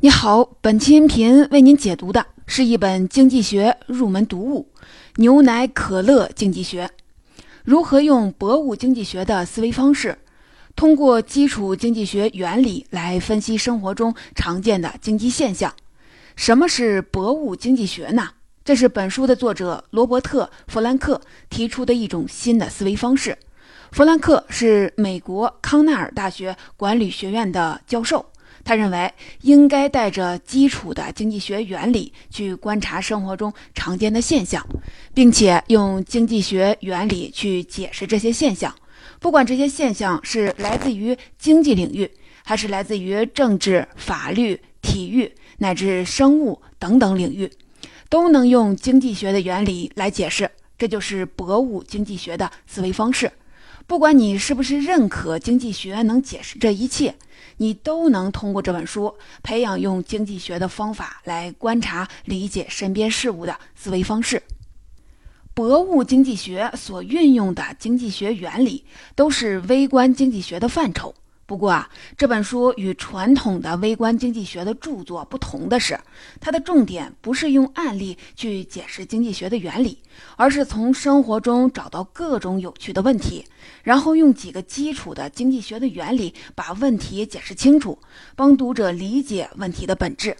你好，本期音频为您解读的是一本经济学入门读物《牛奶可乐经济学》，如何用博物经济学的思维方式，通过基础经济学原理来分析生活中常见的经济现象。什么是博物经济学呢？这是本书的作者罗伯特·弗兰克提出的一种新的思维方式。弗兰克是美国康奈尔大学管理学院的教授。他认为应该带着基础的经济学原理去观察生活中常见的现象，并且用经济学原理去解释这些现象。不管这些现象是来自于经济领域，还是来自于政治、法律、体育乃至生物等等领域，都能用经济学的原理来解释。这就是博物经济学的思维方式。不管你是不是认可经济学能解释这一切。你都能通过这本书培养用经济学的方法来观察、理解身边事物的思维方式。博物经济学所运用的经济学原理都是微观经济学的范畴。不过啊，这本书与传统的微观经济学的著作不同的是，它的重点不是用案例去解释经济学的原理，而是从生活中找到各种有趣的问题，然后用几个基础的经济学的原理把问题解释清楚，帮读者理解问题的本质。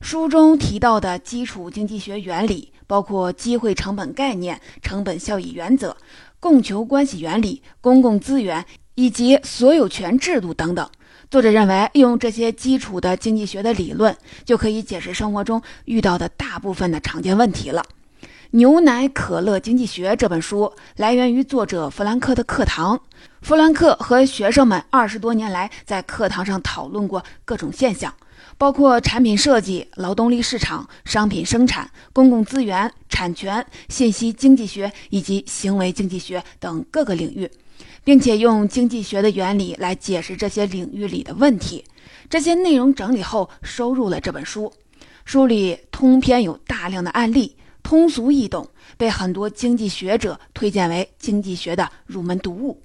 书中提到的基础经济学原理包括机会成本概念、成本效益原则、供求关系原理、公共资源。以及所有权制度等等。作者认为，用这些基础的经济学的理论，就可以解释生活中遇到的大部分的常见问题了。《牛奶可乐经济学》这本书来源于作者弗兰克的课堂。弗兰克和学生们二十多年来在课堂上讨论过各种现象，包括产品设计、劳动力市场、商品生产、公共资源、产权、信息经济学以及行为经济学等各个领域。并且用经济学的原理来解释这些领域里的问题。这些内容整理后收入了这本书。书里通篇有大量的案例，通俗易懂，被很多经济学者推荐为经济学的入门读物。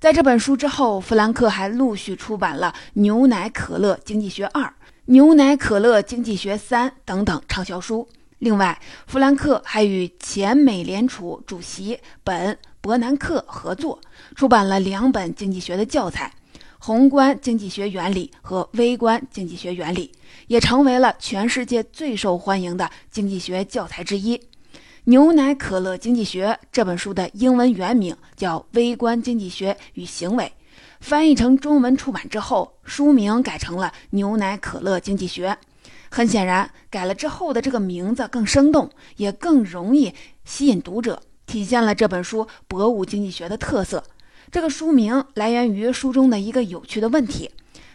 在这本书之后，弗兰克还陆续出版了《牛奶可乐经济学二》《牛奶可乐经济学三》等等畅销书。另外，弗兰克还与前美联储主席本。伯南克合作出版了两本经济学的教材，《宏观经济学原理》和《微观经济学原理》，也成为了全世界最受欢迎的经济学教材之一。《牛奶可乐经济学》这本书的英文原名叫《微观经济学与行为》，翻译成中文出版之后，书名改成了《牛奶可乐经济学》。很显然，改了之后的这个名字更生动，也更容易吸引读者。体现了这本书博物经济学的特色。这个书名来源于书中的一个有趣的问题：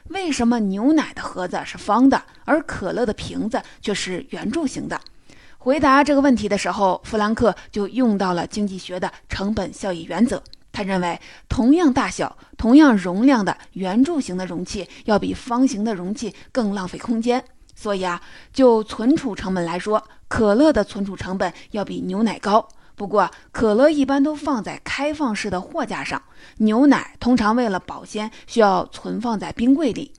为什么牛奶的盒子是方的，而可乐的瓶子却是圆柱形的？回答这个问题的时候，弗兰克就用到了经济学的成本效益原则。他认为，同样大小、同样容量的圆柱形的容器要比方形的容器更浪费空间。所以啊，就存储成本来说，可乐的存储成本要比牛奶高。不过，可乐一般都放在开放式的货架上，牛奶通常为了保鲜需要存放在冰柜里，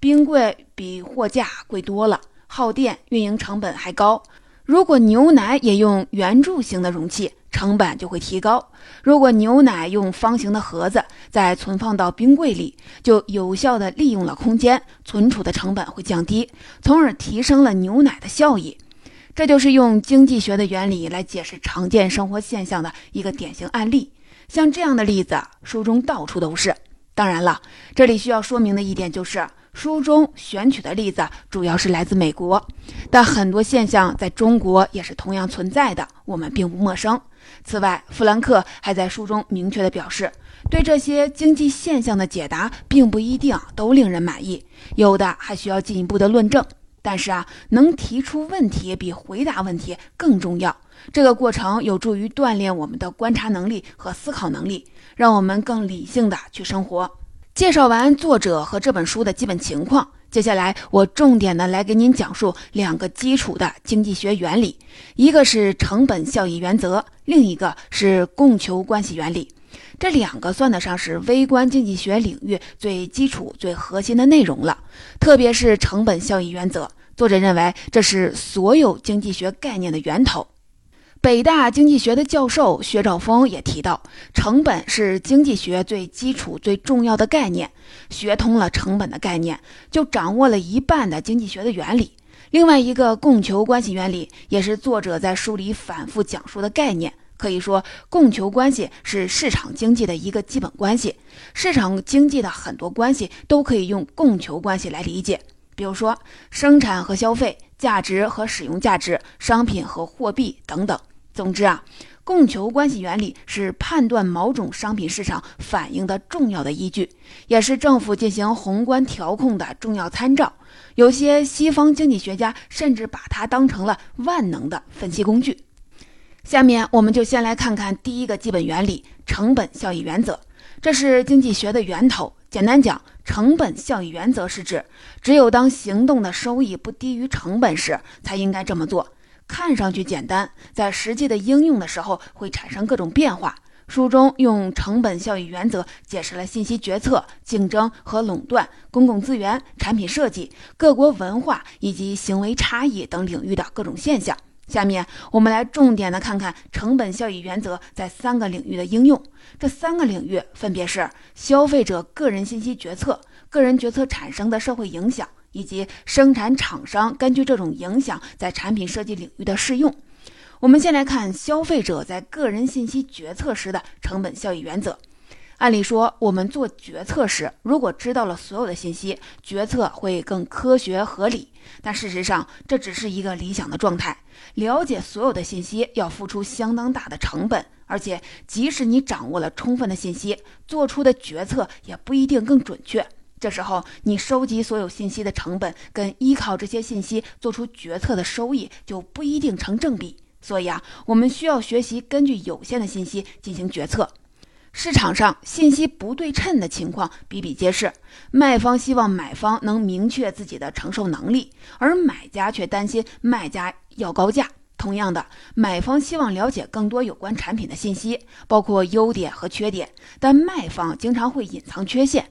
冰柜比货架贵多了，耗电、运营成本还高。如果牛奶也用圆柱形的容器，成本就会提高。如果牛奶用方形的盒子再存放到冰柜里，就有效地利用了空间，存储的成本会降低，从而提升了牛奶的效益。这就是用经济学的原理来解释常见生活现象的一个典型案例。像这样的例子，书中到处都是。当然了，这里需要说明的一点就是，书中选取的例子主要是来自美国，但很多现象在中国也是同样存在的，我们并不陌生。此外，弗兰克还在书中明确地表示，对这些经济现象的解答并不一定都令人满意，有的还需要进一步的论证。但是啊，能提出问题比回答问题更重要。这个过程有助于锻炼我们的观察能力和思考能力，让我们更理性的去生活。介绍完作者和这本书的基本情况，接下来我重点的来给您讲述两个基础的经济学原理，一个是成本效益原则，另一个是供求关系原理。这两个算得上是微观经济学领域最基础、最核心的内容了。特别是成本效益原则，作者认为这是所有经济学概念的源头。北大经济学的教授薛兆丰也提到，成本是经济学最基础、最重要的概念。学通了成本的概念，就掌握了一半的经济学的原理。另外一个供求关系原理，也是作者在书里反复讲述的概念。可以说，供求关系是市场经济的一个基本关系。市场经济的很多关系都可以用供求关系来理解，比如说生产和消费、价值和使用价值、商品和货币等等。总之啊，供求关系原理是判断某种商品市场反应的重要的依据，也是政府进行宏观调控的重要参照。有些西方经济学家甚至把它当成了万能的分析工具。下面我们就先来看看第一个基本原理——成本效益原则。这是经济学的源头。简单讲，成本效益原则是指，只有当行动的收益不低于成本时，才应该这么做。看上去简单，在实际的应用的时候会产生各种变化。书中用成本效益原则解释了信息决策、竞争和垄断、公共资源、产品设计、各国文化以及行为差异等领域的各种现象。下面我们来重点的看看成本效益原则在三个领域的应用。这三个领域分别是消费者个人信息决策、个人决策产生的社会影响。以及生产厂商根据这种影响在产品设计领域的适用。我们先来看消费者在个人信息决策时的成本效益原则。按理说，我们做决策时，如果知道了所有的信息，决策会更科学合理。但事实上，这只是一个理想的状态。了解所有的信息要付出相当大的成本，而且即使你掌握了充分的信息，做出的决策也不一定更准确。这时候，你收集所有信息的成本跟依靠这些信息做出决策的收益就不一定成正比。所以啊，我们需要学习根据有限的信息进行决策。市场上信息不对称的情况比比皆是，卖方希望买方能明确自己的承受能力，而买家却担心卖家要高价。同样的，买方希望了解更多有关产品的信息，包括优点和缺点，但卖方经常会隐藏缺陷。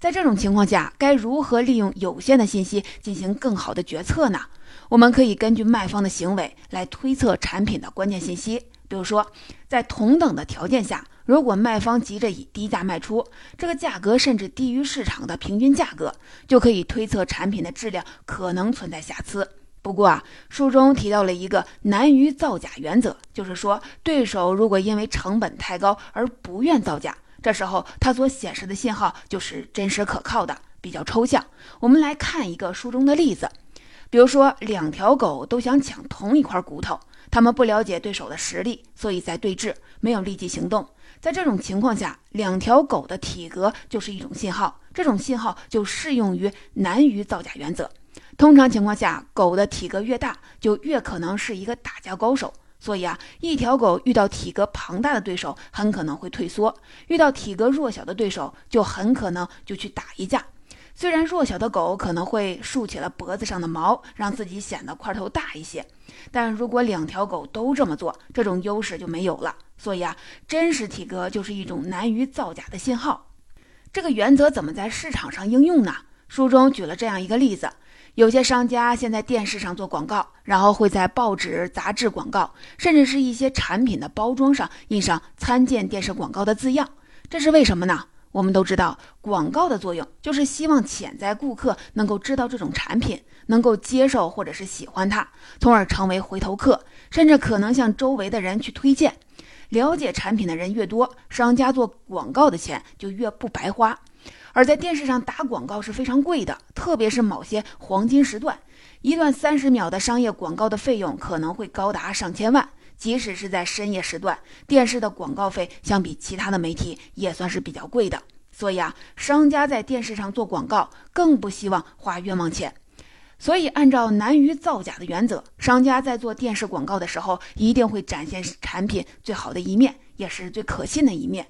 在这种情况下，该如何利用有限的信息进行更好的决策呢？我们可以根据卖方的行为来推测产品的关键信息。比如说，在同等的条件下，如果卖方急着以低价卖出，这个价格甚至低于市场的平均价格，就可以推测产品的质量可能存在瑕疵。不过啊，书中提到了一个难于造假原则，就是说，对手如果因为成本太高而不愿造假。这时候，它所显示的信号就是真实可靠的，比较抽象。我们来看一个书中的例子，比如说，两条狗都想抢同一块骨头，它们不了解对手的实力，所以在对峙，没有立即行动。在这种情况下，两条狗的体格就是一种信号，这种信号就适用于难于造假原则。通常情况下，狗的体格越大，就越可能是一个打架高手。所以啊，一条狗遇到体格庞大的对手，很可能会退缩；遇到体格弱小的对手，就很可能就去打一架。虽然弱小的狗可能会竖起了脖子上的毛，让自己显得块头大一些，但如果两条狗都这么做，这种优势就没有了。所以啊，真实体格就是一种难于造假的信号。这个原则怎么在市场上应用呢？书中举了这样一个例子。有些商家现在电视上做广告，然后会在报纸、杂志广告，甚至是一些产品的包装上印上参见电视广告的字样。这是为什么呢？我们都知道，广告的作用就是希望潜在顾客能够知道这种产品，能够接受或者是喜欢它，从而成为回头客，甚至可能向周围的人去推荐。了解产品的人越多，商家做广告的钱就越不白花。而在电视上打广告是非常贵的，特别是某些黄金时段，一段三十秒的商业广告的费用可能会高达上千万。即使是在深夜时段，电视的广告费相比其他的媒体也算是比较贵的。所以啊，商家在电视上做广告更不希望花冤枉钱。所以，按照难于造假的原则，商家在做电视广告的时候，一定会展现产品最好的一面，也是最可信的一面。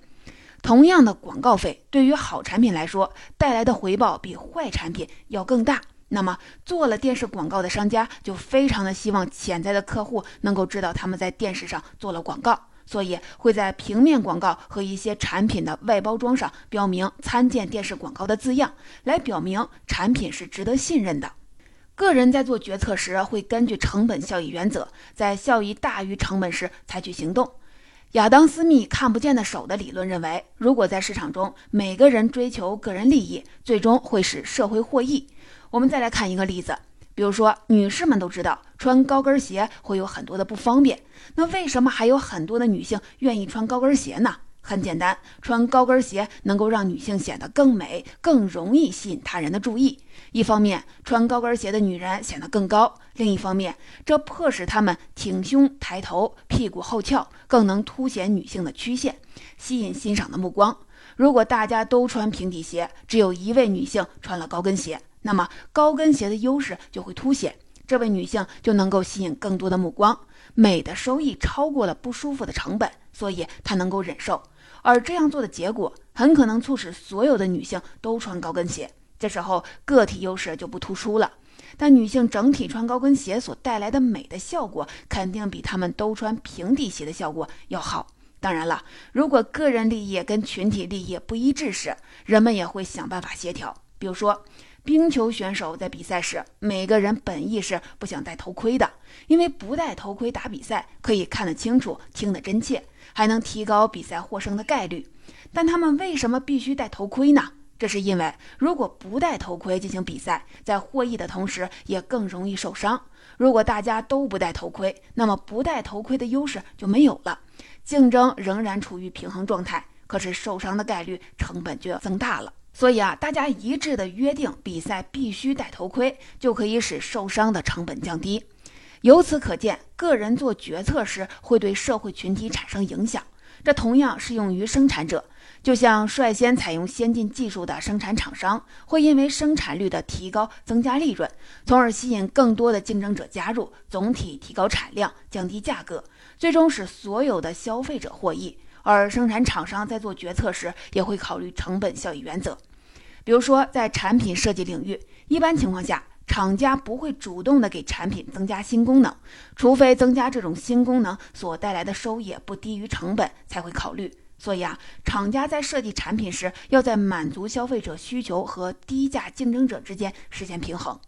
同样的广告费，对于好产品来说，带来的回报比坏产品要更大。那么，做了电视广告的商家就非常的希望潜在的客户能够知道他们在电视上做了广告，所以会在平面广告和一些产品的外包装上标明“参见电视广告”的字样，来表明产品是值得信任的。个人在做决策时，会根据成本效益原则，在效益大于成本时采取行动。亚当·斯密“看不见的手”的理论认为，如果在市场中每个人追求个人利益，最终会使社会获益。我们再来看一个例子，比如说，女士们都知道穿高跟鞋会有很多的不方便，那为什么还有很多的女性愿意穿高跟鞋呢？很简单，穿高跟鞋能够让女性显得更美，更容易吸引他人的注意。一方面，穿高跟鞋的女人显得更高；另一方面，这迫使她们挺胸抬头，屁股后翘，更能凸显女性的曲线，吸引欣赏的目光。如果大家都穿平底鞋，只有一位女性穿了高跟鞋，那么高跟鞋的优势就会凸显，这位女性就能够吸引更多的目光。美的收益超过了不舒服的成本，所以她能够忍受。而这样做的结果，很可能促使所有的女性都穿高跟鞋。这时候个体优势就不突出了，但女性整体穿高跟鞋所带来的美的效果，肯定比她们都穿平底鞋的效果要好。当然了，如果个人利益跟群体利益不一致时，人们也会想办法协调。比如说，冰球选手在比赛时，每个人本意是不想戴头盔的，因为不戴头盔打比赛可以看得清楚、听得真切。还能提高比赛获胜的概率，但他们为什么必须戴头盔呢？这是因为如果不戴头盔进行比赛，在获益的同时也更容易受伤。如果大家都不戴头盔，那么不戴头盔的优势就没有了，竞争仍然处于平衡状态，可是受伤的概率成本就要增大了。所以啊，大家一致的约定比赛必须戴头盔，就可以使受伤的成本降低。由此可见，个人做决策时会对社会群体产生影响。这同样适用于生产者，就像率先采用先进技术的生产厂商，会因为生产率的提高增加利润，从而吸引更多的竞争者加入，总体提高产量，降低价格，最终使所有的消费者获益。而生产厂商在做决策时，也会考虑成本效益原则。比如说，在产品设计领域，一般情况下。厂家不会主动的给产品增加新功能，除非增加这种新功能所带来的收益不低于成本才会考虑。所以啊，厂家在设计产品时，要在满足消费者需求和低价竞争者之间实现平衡。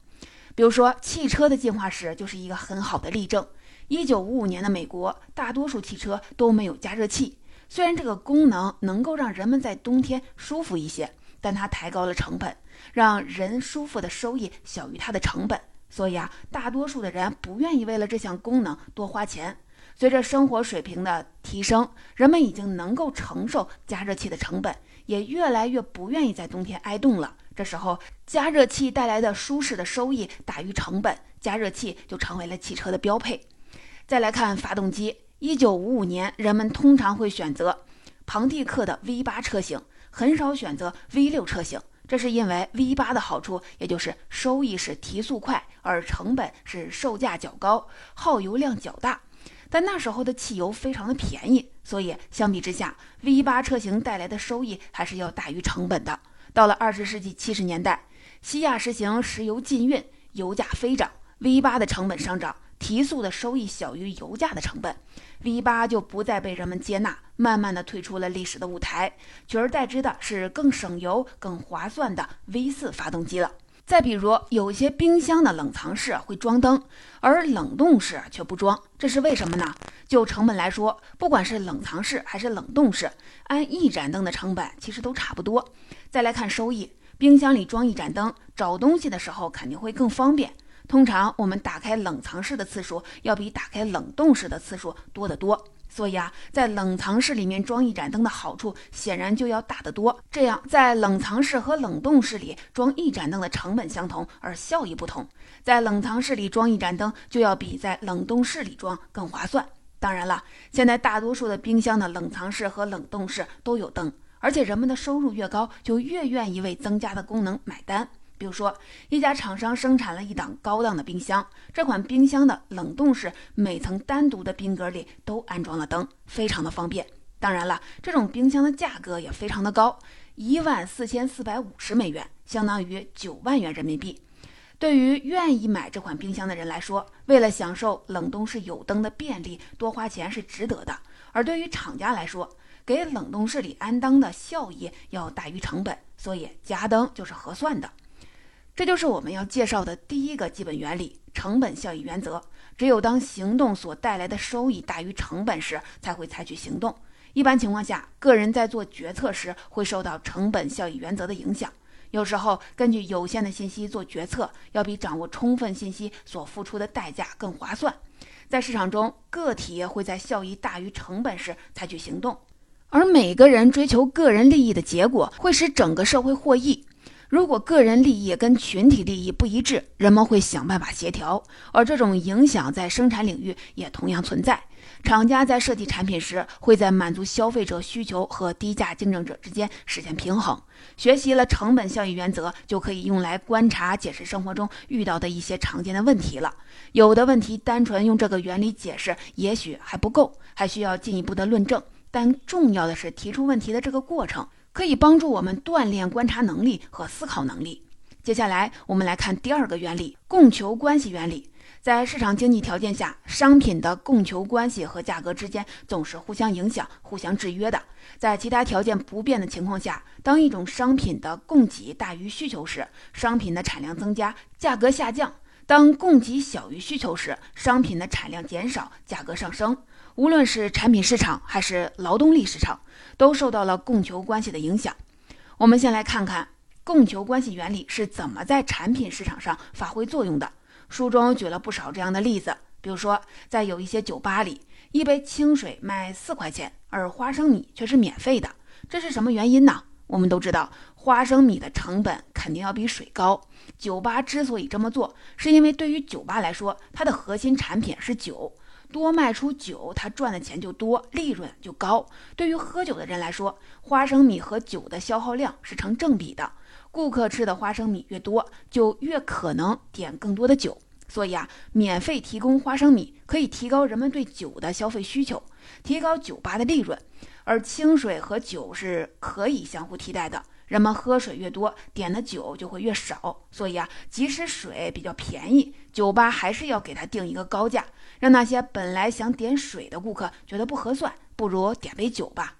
比如说，汽车的进化史就是一个很好的例证。一九五五年的美国，大多数汽车都没有加热器，虽然这个功能能够让人们在冬天舒服一些，但它抬高了成本。让人舒服的收益小于它的成本，所以啊，大多数的人不愿意为了这项功能多花钱。随着生活水平的提升，人们已经能够承受加热器的成本，也越来越不愿意在冬天挨冻了。这时候，加热器带来的舒适的收益大于成本，加热器就成为了汽车的标配。再来看发动机，一九五五年，人们通常会选择庞蒂克的 V 八车型，很少选择 V 六车型。这是因为 V 八的好处，也就是收益是提速快，而成本是售价较高，耗油量较大。但那时候的汽油非常的便宜，所以相比之下，V 八车型带来的收益还是要大于成本的。到了二十世纪七十年代，西亚实行石油禁运，油价飞涨，V 八的成本上涨。提速的收益小于油价的成本，V 八就不再被人们接纳，慢慢的退出了历史的舞台，取而代之的是更省油、更划算的 V 四发动机了。再比如，有些冰箱的冷藏室会装灯，而冷冻室却不装，这是为什么呢？就成本来说，不管是冷藏室还是冷冻室，安一盏灯的成本其实都差不多。再来看收益，冰箱里装一盏灯，找东西的时候肯定会更方便。通常我们打开冷藏室的次数要比打开冷冻室的次数多得多，所以啊，在冷藏室里面装一盏灯的好处显然就要大得多。这样，在冷藏室和冷冻室里装一盏灯的成本相同，而效益不同。在冷藏室里装一盏灯就要比在冷冻室里装更划算。当然了，现在大多数的冰箱的冷藏室和冷冻室都有灯，而且人们的收入越高，就越愿意为增加的功能买单。比如说，一家厂商生产了一档高档的冰箱，这款冰箱的冷冻室每层单独的冰格里都安装了灯，非常的方便。当然了，这种冰箱的价格也非常的高，一万四千四百五十美元，相当于九万元人民币。对于愿意买这款冰箱的人来说，为了享受冷冻室有灯的便利，多花钱是值得的；而对于厂家来说，给冷冻室里安灯的效益要大于成本，所以加灯就是合算的。这就是我们要介绍的第一个基本原理——成本效益原则。只有当行动所带来的收益大于成本时，才会采取行动。一般情况下，个人在做决策时会受到成本效益原则的影响。有时候，根据有限的信息做决策，要比掌握充分信息所付出的代价更划算。在市场中，个体会在效益大于成本时采取行动，而每个人追求个人利益的结果会使整个社会获益。如果个人利益跟群体利益不一致，人们会想办法协调，而这种影响在生产领域也同样存在。厂家在设计产品时，会在满足消费者需求和低价竞争者之间实现平衡。学习了成本效益原则，就可以用来观察、解释生活中遇到的一些常见的问题了。有的问题单纯用这个原理解释，也许还不够，还需要进一步的论证。但重要的是提出问题的这个过程。可以帮助我们锻炼观察能力和思考能力。接下来，我们来看第二个原理——供求关系原理。在市场经济条件下，商品的供求关系和价格之间总是互相影响、互相制约的。在其他条件不变的情况下，当一种商品的供给大于需求时，商品的产量增加，价格下降；当供给小于需求时，商品的产量减少，价格上升。无论是产品市场还是劳动力市场，都受到了供求关系的影响。我们先来看看供求关系原理是怎么在产品市场上发挥作用的。书中举了不少这样的例子，比如说，在有一些酒吧里，一杯清水卖四块钱，而花生米却是免费的，这是什么原因呢？我们都知道，花生米的成本肯定要比水高。酒吧之所以这么做，是因为对于酒吧来说，它的核心产品是酒。多卖出酒，他赚的钱就多，利润就高。对于喝酒的人来说，花生米和酒的消耗量是成正比的。顾客吃的花生米越多，就越可能点更多的酒。所以啊，免费提供花生米可以提高人们对酒的消费需求，提高酒吧的利润。而清水和酒是可以相互替代的。人们喝水越多，点的酒就会越少。所以啊，即使水比较便宜，酒吧还是要给他定一个高价，让那些本来想点水的顾客觉得不合算，不如点杯酒吧。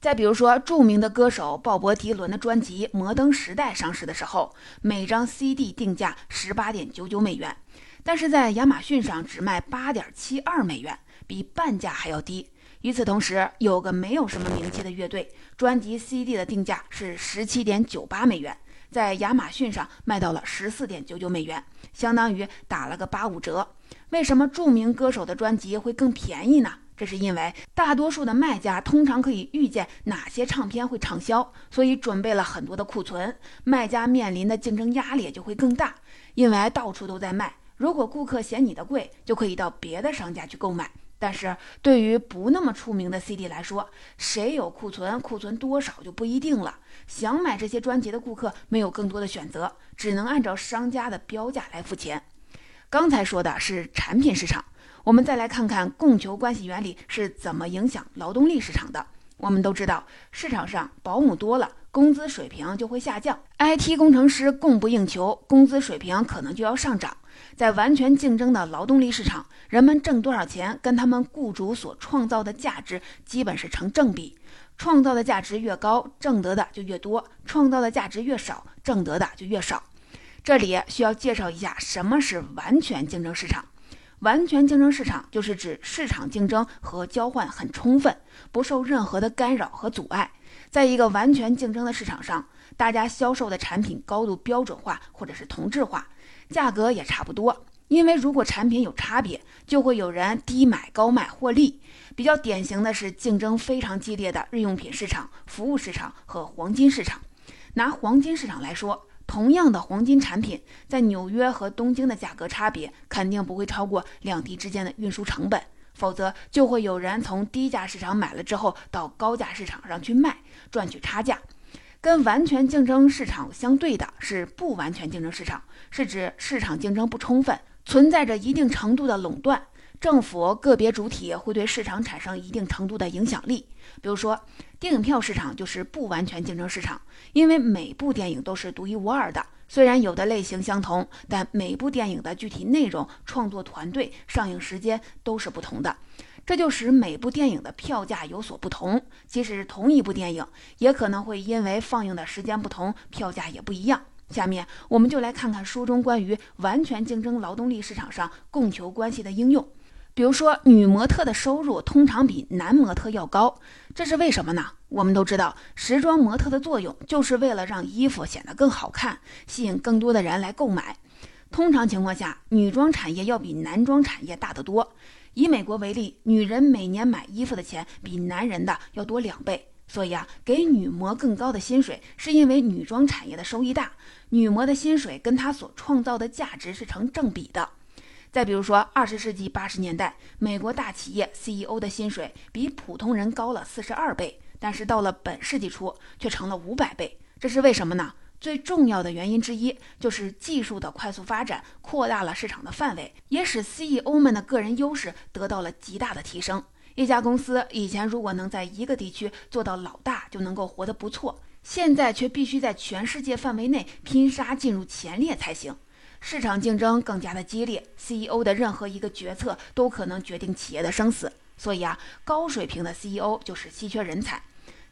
再比如说，著名的歌手鲍勃迪伦的专辑《摩登时代》上市的时候，每张 CD 定价十八点九九美元，但是在亚马逊上只卖八点七二美元，比半价还要低。与此同时，有个没有什么名气的乐队，专辑 CD 的定价是十七点九八美元，在亚马逊上卖到了十四点九九美元，相当于打了个八五折。为什么著名歌手的专辑会更便宜呢？这是因为大多数的卖家通常可以预见哪些唱片会畅销，所以准备了很多的库存，卖家面临的竞争压力也就会更大，因为到处都在卖。如果顾客嫌你的贵，就可以到别的商家去购买。但是对于不那么出名的 CD 来说，谁有库存，库存多少就不一定了。想买这些专辑的顾客没有更多的选择，只能按照商家的标价来付钱。刚才说的是产品市场，我们再来看看供求关系原理是怎么影响劳动力市场的。我们都知道，市场上保姆多了，工资水平就会下降；IT 工程师供不应求，工资水平可能就要上涨。在完全竞争的劳动力市场，人们挣多少钱跟他们雇主所创造的价值基本是成正比。创造的价值越高，挣得的就越多；创造的价值越少，挣得的就越少。这里需要介绍一下什么是完全竞争市场。完全竞争市场就是指市场竞争和交换很充分，不受任何的干扰和阻碍。在一个完全竞争的市场上，大家销售的产品高度标准化或者是同质化。价格也差不多，因为如果产品有差别，就会有人低买高卖获利。比较典型的是竞争非常激烈的日用品市场、服务市场和黄金市场。拿黄金市场来说，同样的黄金产品，在纽约和东京的价格差别肯定不会超过两地之间的运输成本，否则就会有人从低价市场买了之后到高价市场上去卖，赚取差价。跟完全竞争市场相对的是不完全竞争市场，是指市场竞争不充分，存在着一定程度的垄断，政府个别主体会对市场产生一定程度的影响力。比如说，电影票市场就是不完全竞争市场，因为每部电影都是独一无二的，虽然有的类型相同，但每部电影的具体内容、创作团队、上映时间都是不同的，这就使每部电影的票价有所不同。即使同一部电影，也可能会因为放映的时间不同，票价也不一样。下面我们就来看看书中关于完全竞争劳动力市场上供求关系的应用。比如说，女模特的收入通常比男模特要高，这是为什么呢？我们都知道，时装模特的作用就是为了让衣服显得更好看，吸引更多的人来购买。通常情况下，女装产业要比男装产业大得多。以美国为例，女人每年买衣服的钱比男人的要多两倍。所以啊，给女模更高的薪水，是因为女装产业的收益大，女模的薪水跟她所创造的价值是成正比的。再比如说，二十世纪八十年代，美国大企业 CEO 的薪水比普通人高了四十二倍，但是到了本世纪初却成了五百倍。这是为什么呢？最重要的原因之一就是技术的快速发展，扩大了市场的范围，也使 CEO 们的个人优势得到了极大的提升。一家公司以前如果能在一个地区做到老大，就能够活得不错，现在却必须在全世界范围内拼杀进入前列才行。市场竞争更加的激烈，CEO 的任何一个决策都可能决定企业的生死。所以啊，高水平的 CEO 就是稀缺人才。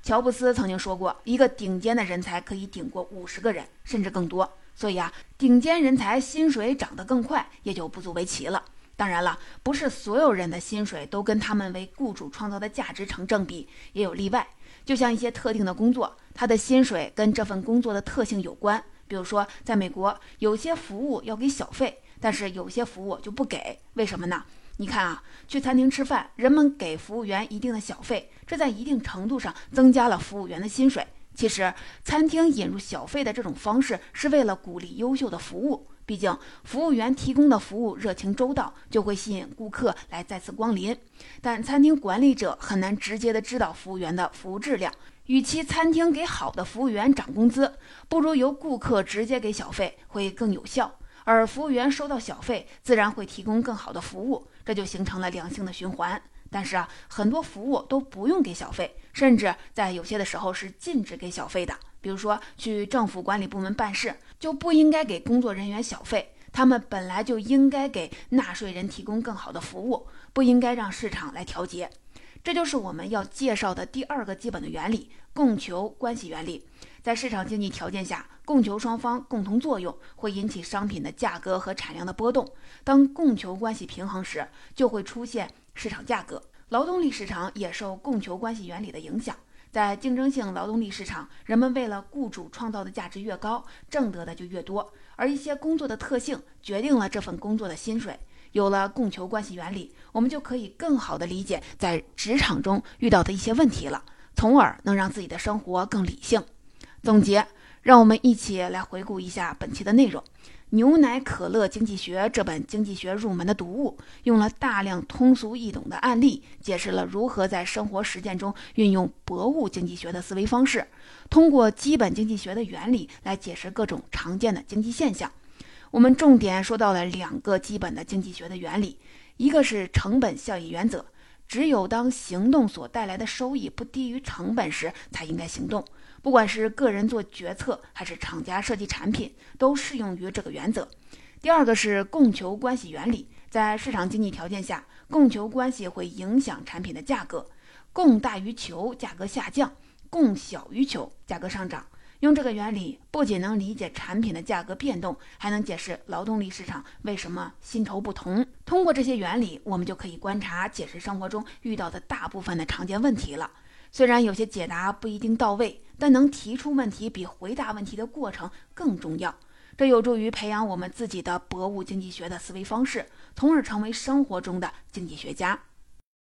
乔布斯曾经说过，一个顶尖的人才可以顶过五十个人，甚至更多。所以啊，顶尖人才薪水涨得更快，也就不足为奇了。当然了，不是所有人的薪水都跟他们为雇主创造的价值成正比，也有例外。就像一些特定的工作，他的薪水跟这份工作的特性有关。比如说，在美国，有些服务要给小费，但是有些服务就不给。为什么呢？你看啊，去餐厅吃饭，人们给服务员一定的小费，这在一定程度上增加了服务员的薪水。其实，餐厅引入小费的这种方式是为了鼓励优秀的服务。毕竟，服务员提供的服务热情周到，就会吸引顾客来再次光临。但餐厅管理者很难直接的知道服务员的服务质量。与其餐厅给好的服务员涨工资，不如由顾客直接给小费会更有效。而服务员收到小费，自然会提供更好的服务，这就形成了良性的循环。但是啊，很多服务都不用给小费，甚至在有些的时候是禁止给小费的。比如说去政府管理部门办事，就不应该给工作人员小费，他们本来就应该给纳税人提供更好的服务，不应该让市场来调节。这就是我们要介绍的第二个基本的原理——供求关系原理。在市场经济条件下，供求双方共同作用会引起商品的价格和产量的波动。当供求关系平衡时，就会出现市场价格。劳动力市场也受供求关系原理的影响。在竞争性劳动力市场，人们为了雇主创造的价值越高，挣得的就越多。而一些工作的特性决定了这份工作的薪水。有了供求关系原理，我们就可以更好地理解在职场中遇到的一些问题了，从而能让自己的生活更理性。总结，让我们一起来回顾一下本期的内容。《牛奶可乐经济学》这本经济学入门的读物，用了大量通俗易懂的案例，解释了如何在生活实践中运用博物经济学的思维方式，通过基本经济学的原理来解释各种常见的经济现象。我们重点说到了两个基本的经济学的原理，一个是成本效益原则，只有当行动所带来的收益不低于成本时，才应该行动。不管是个人做决策，还是厂家设计产品，都适用于这个原则。第二个是供求关系原理，在市场经济条件下，供求关系会影响产品的价格，供大于求，价格下降；供小于求，价格上涨。用这个原理，不仅能理解产品的价格变动，还能解释劳动力市场为什么薪酬不同。通过这些原理，我们就可以观察、解释生活中遇到的大部分的常见问题了。虽然有些解答不一定到位，但能提出问题比回答问题的过程更重要。这有助于培养我们自己的博物经济学的思维方式，从而成为生活中的经济学家。